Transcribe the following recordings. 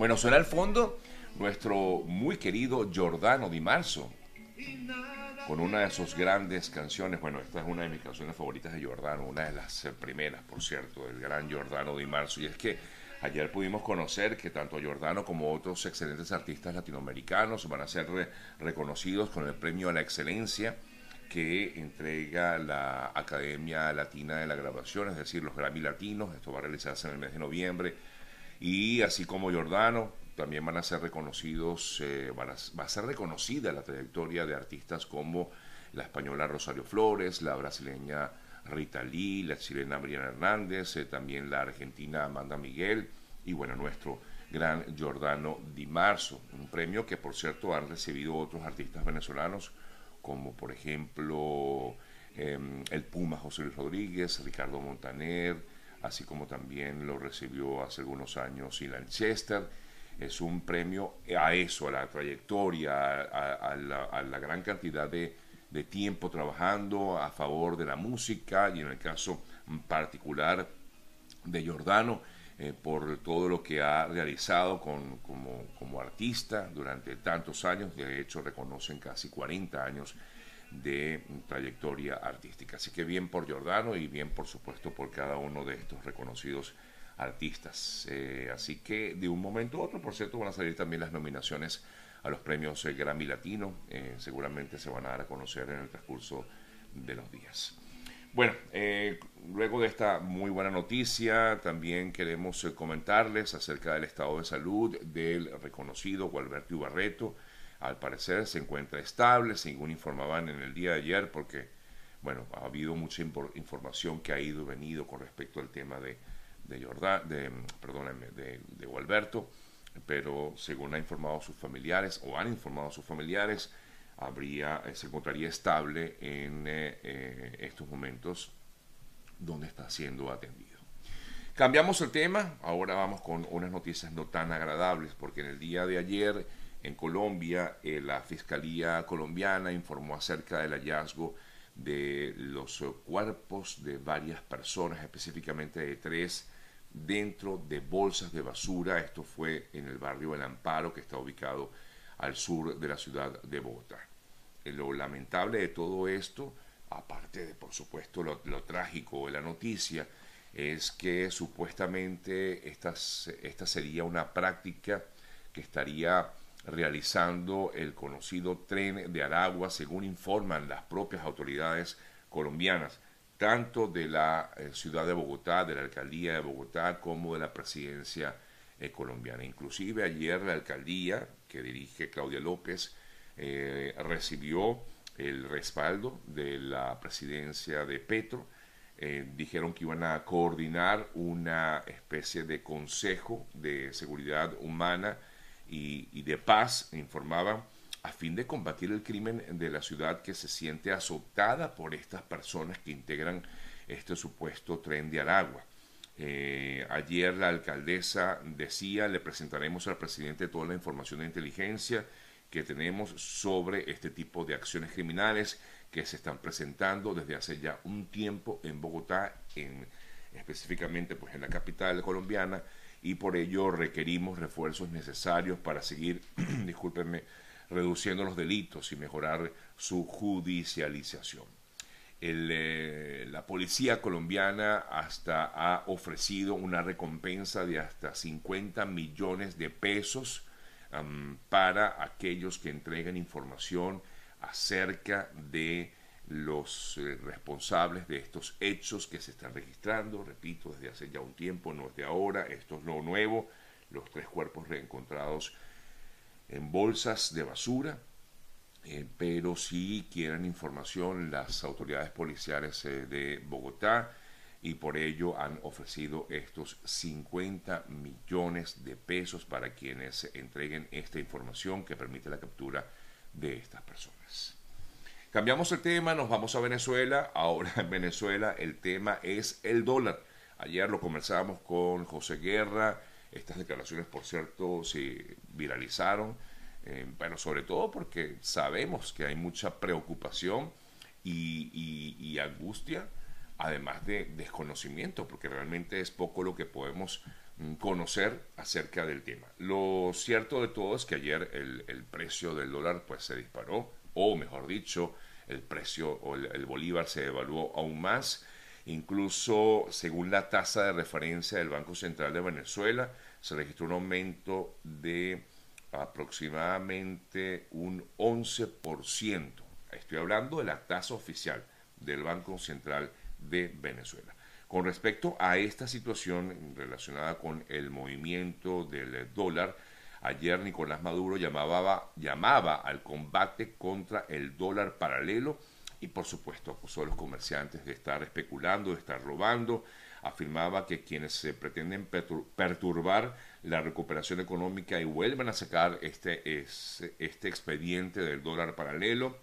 Bueno, suena al fondo nuestro muy querido Giordano Di Marzo, con una de sus grandes canciones. Bueno, esta es una de mis canciones favoritas de Giordano, una de las eh, primeras, por cierto, del gran Giordano Di Marzo. Y es que ayer pudimos conocer que tanto Giordano como otros excelentes artistas latinoamericanos van a ser reconocidos con el premio a la excelencia que entrega la Academia Latina de la Grabación, es decir, los Grammy Latinos. Esto va a realizarse en el mes de noviembre. Y así como Giordano, también van a ser reconocidos, eh, va a ser reconocida la trayectoria de artistas como la española Rosario Flores, la brasileña Rita Lee, la chilena Briana Hernández, eh, también la argentina Amanda Miguel y bueno, nuestro gran Giordano Di Marzo, un premio que por cierto han recibido otros artistas venezolanos como por ejemplo em, el Puma José Luis Rodríguez, Ricardo Montaner, así como también lo recibió hace algunos años Ilan Chester. Es un premio a eso, a la trayectoria, a, la, gran cantidad de, tiempo trabajando a favor de la música y en el caso particular de Giordano, eh, por todo lo que ha realizado como, como, artista durante tantos años, de hecho reconocen casi 40 años de trayectoria artística. Así que bien por Giordano y bien por supuesto por cada uno de estos reconocidos artistas. Eh, así que de un momento a otro, por cierto, van a salir también las nominaciones a los premios eh, Grammy Latino. Eh, seguramente se van a dar a conocer en el transcurso de los días. Bueno, luego de esta muy buena noticia, también queremos comentarles acerca del estado de salud del reconocido Gualberto Ibarreto. Al parecer se encuentra estable, según informaban en el día de ayer, porque, bueno, ha habido mucha información que ha ido y venido con respecto al tema de de Jordán, de, perdónenme, de, de Gualberto, pero según ha informado sus familiares o han informado sus familiares, habría, eh, se encontraría estable en eh, eh, estos momentos donde está siendo atendido. Cambiamos el tema, ahora vamos con unas noticias no tan agradables, porque en el día de ayer en Colombia la Fiscalía colombiana informó acerca del hallazgo de los cuerpos de varias personas, específicamente de tres dentro de bolsas de basura. Esto fue en el barrio El Amparo, que está ubicado al sur de la ciudad de Bogotá. Eh, lo lamentable de todo esto, aparte de por supuesto lo, trágico de la noticia, es que supuestamente esta, esta sería una práctica que estaría realizando el conocido tren de Aragua, según informan las propias autoridades colombianas tanto de la eh, ciudad de Bogotá, de la alcaldía de Bogotá, como de la presidencia eh, colombiana. Inclusive ayer la alcaldía que dirige Claudia López eh, recibió el respaldo de la presidencia de Petro. dijeron que iban a coordinar una especie de consejo de seguridad humana y, de paz, informaban a fin de combatir el crimen de la ciudad que se siente azotada por estas personas que integran este supuesto tren de Aragua. Eh, ayer la alcaldesa decía, le presentaremos al presidente toda la información de inteligencia que tenemos sobre este tipo de acciones criminales que se están presentando desde hace ya un tiempo en Bogotá, en, específicamente pues en la capital colombiana, y por ello requerimos refuerzos necesarios para seguir, discúlpenme, reduciendo los delitos y mejorar su judicialización. Eh, la policía colombiana hasta ha ofrecido una recompensa de hasta 50 millones de pesos para aquellos que entreguen información acerca de los eh, responsables de estos hechos que se están registrando, repito, desde hace ya un tiempo, no es de ahora, esto es lo nuevo, los tres cuerpos reencontrados en bolsas de basura, eh, pero si quieren información las autoridades policiales eh, de Bogotá y por ello han ofrecido estos 50 millones de pesos para quienes entreguen esta información que permite la captura de estas personas. Cambiamos el tema, nos vamos a Venezuela. Ahora en Venezuela el tema es el dólar. Ayer lo conversábamos con José Guerra, estas declaraciones, por cierto, se viralizaron, eh, pero sobre todo porque sabemos que hay mucha preocupación y, angustia, además de desconocimiento, porque realmente es poco lo que podemos mm, conocer acerca del tema. Lo cierto de todo es que ayer el, precio del dólar pues se disparó, o mejor dicho, el precio o el, bolívar se evaluó aún más. Incluso según la tasa de referencia del Banco Central de Venezuela, se registró un aumento de aproximadamente un 11%. Estoy hablando de la tasa oficial del Banco Central de Venezuela. Con respecto a esta situación relacionada con el movimiento del dólar, ayer Nicolás Maduro llamaba, al combate contra el dólar paralelo y por supuesto acusó a los comerciantes de estar especulando, de estar robando, afirmaba que quienes se pretenden perturbar la recuperación económica y vuelvan a sacar este, este expediente del dólar paralelo,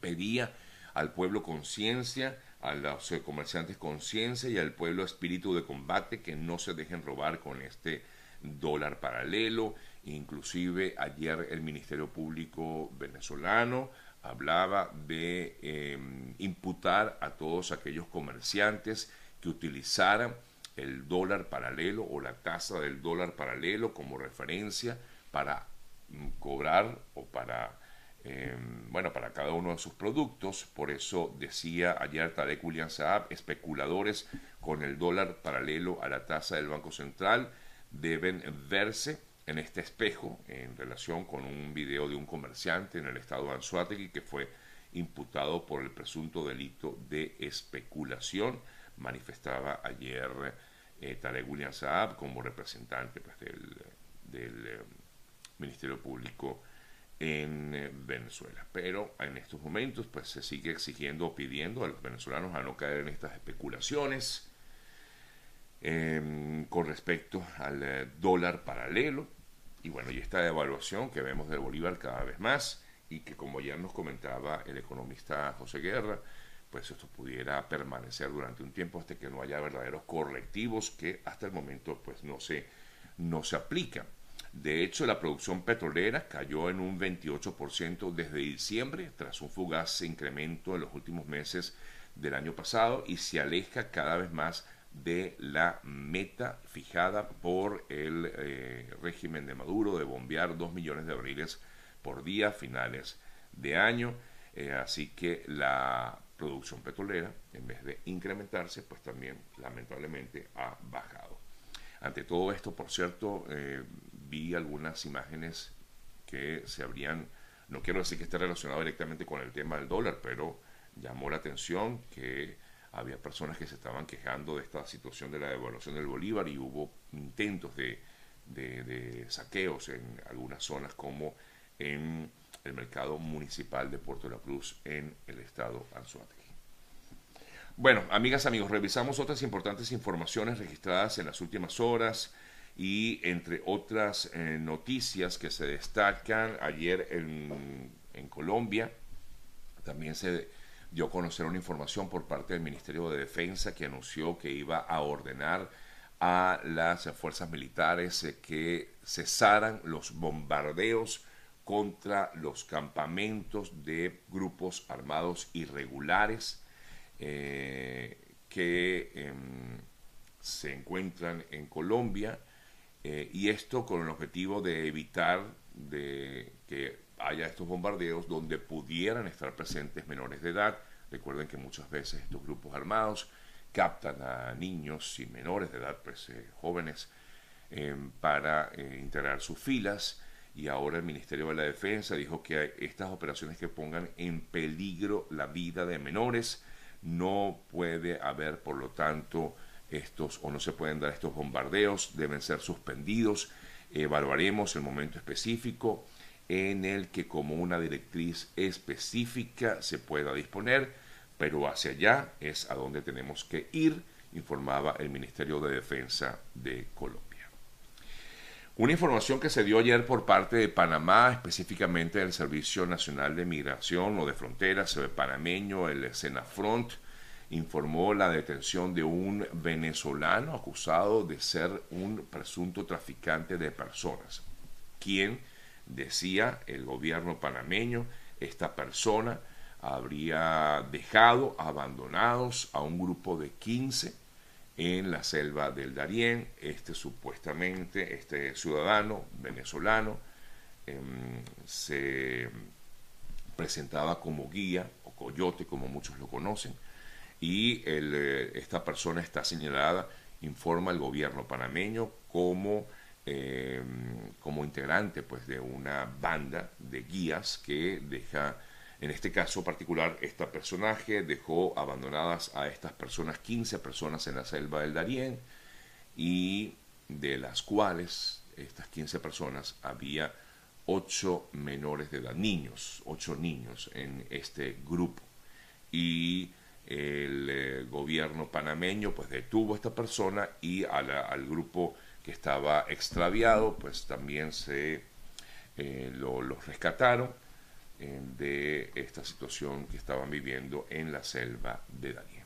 pedía al pueblo conciencia, a los comerciantes conciencia y al pueblo espíritu de combate que no se dejen robar con este dólar paralelo. Inclusive ayer el Ministerio Público venezolano hablaba de em, imputar a todos aquellos comerciantes que utilizaran el dólar paralelo o la tasa del dólar paralelo como referencia para mm, cobrar o para Em, bueno, para cada uno de sus productos. Por eso decía ayer Tarek William Saab, especuladores con el dólar paralelo a la tasa del Banco Central deben verse en este espejo en relación con un video de un comerciante en el estado de Anzuategui que fue imputado por el presunto delito de especulación, manifestaba ayer eh, Tarek William Saab como representante pues, del, eh, Ministerio Público en eh, Venezuela. Pero en estos momentos pues se sigue exigiendo o pidiendo a los venezolanos a no caer en estas especulaciones em, con respecto al eh, dólar paralelo y bueno, y esta devaluación que vemos del Bolívar cada vez más y que como ya nos comentaba el economista José Guerra, pues esto pudiera permanecer durante un tiempo hasta que no haya verdaderos correctivos que hasta el momento pues no se, no se aplican. De hecho, la producción petrolera cayó en un 28% desde diciembre, tras un fugaz incremento en los últimos meses del año pasado y se aleja cada vez más de la meta fijada por el eh, régimen de Maduro de bombear 2 millones de barriles por día a finales de año. Eh, así que la producción petrolera, en vez de incrementarse, pues también lamentablemente ha bajado. Ante todo esto, por cierto, eh, vi algunas imágenes que se habrían, no quiero decir que esté relacionado directamente con el tema del dólar, pero llamó la atención que había personas que se estaban quejando de esta situación de la devaluación del bolívar y hubo intentos de, de, saqueos en algunas zonas como en el mercado municipal de Puerto de la Cruz en el estado Anzuategui. Bueno, amigas, amigos, revisamos otras importantes informaciones registradas en las últimas horas y entre otras eh, noticias que se destacan ayer en, en, Colombia, también se dio a una información por parte del Ministerio de Defensa que anunció que iba a ordenar a las fuerzas militares eh, que cesaran los bombardeos contra los campamentos de grupos armados irregulares eh, que em, se encuentran en Colombia eh, y esto con el objetivo de evitar de que haya estos bombardeos donde pudieran estar presentes menores de edad. Recuerden que muchas veces estos grupos armados captan a niños y menores de edad, pues eh, jóvenes, eh, para integrar sus filas. Y ahora el Ministerio de la Defensa dijo que estas operaciones que pongan en peligro la vida de menores no puede haber, por lo tanto, estos o no se pueden dar estos bombardeos, deben ser suspendidos. Evaluaremos el momento específico en el que como una directriz específica se pueda disponer, pero hacia allá es a donde tenemos que ir, informaba el Ministerio de Defensa de Colombia. Una información que se dio ayer por parte de Panamá, específicamente del Servicio Nacional de Migración o de Fronteras, el panameño, el Senafront, informó la detención de un venezolano acusado de ser un presunto traficante de personas, quien decía el gobierno panameño, esta persona habría dejado abandonados a un grupo de 15 en la selva del Darién. Este supuestamente, este ciudadano venezolano, em, se presentaba como guía o coyote, como muchos lo conocen, y eh, esta persona está señalada, informa al gobierno panameño como, em, como integrante pues, de una banda de guías que deja en este caso particular, este personaje dejó abandonadas a estas personas, 15 personas en la selva del Darién, y de las cuales, estas 15 personas, había 8 menores de edad, niños, 8 niños en este grupo. Y el eh, gobierno panameño pues detuvo a esta persona y al grupo que estaba extraviado pues también se eh, lo, los rescataron de esta situación que estaban viviendo en la selva de Daniel.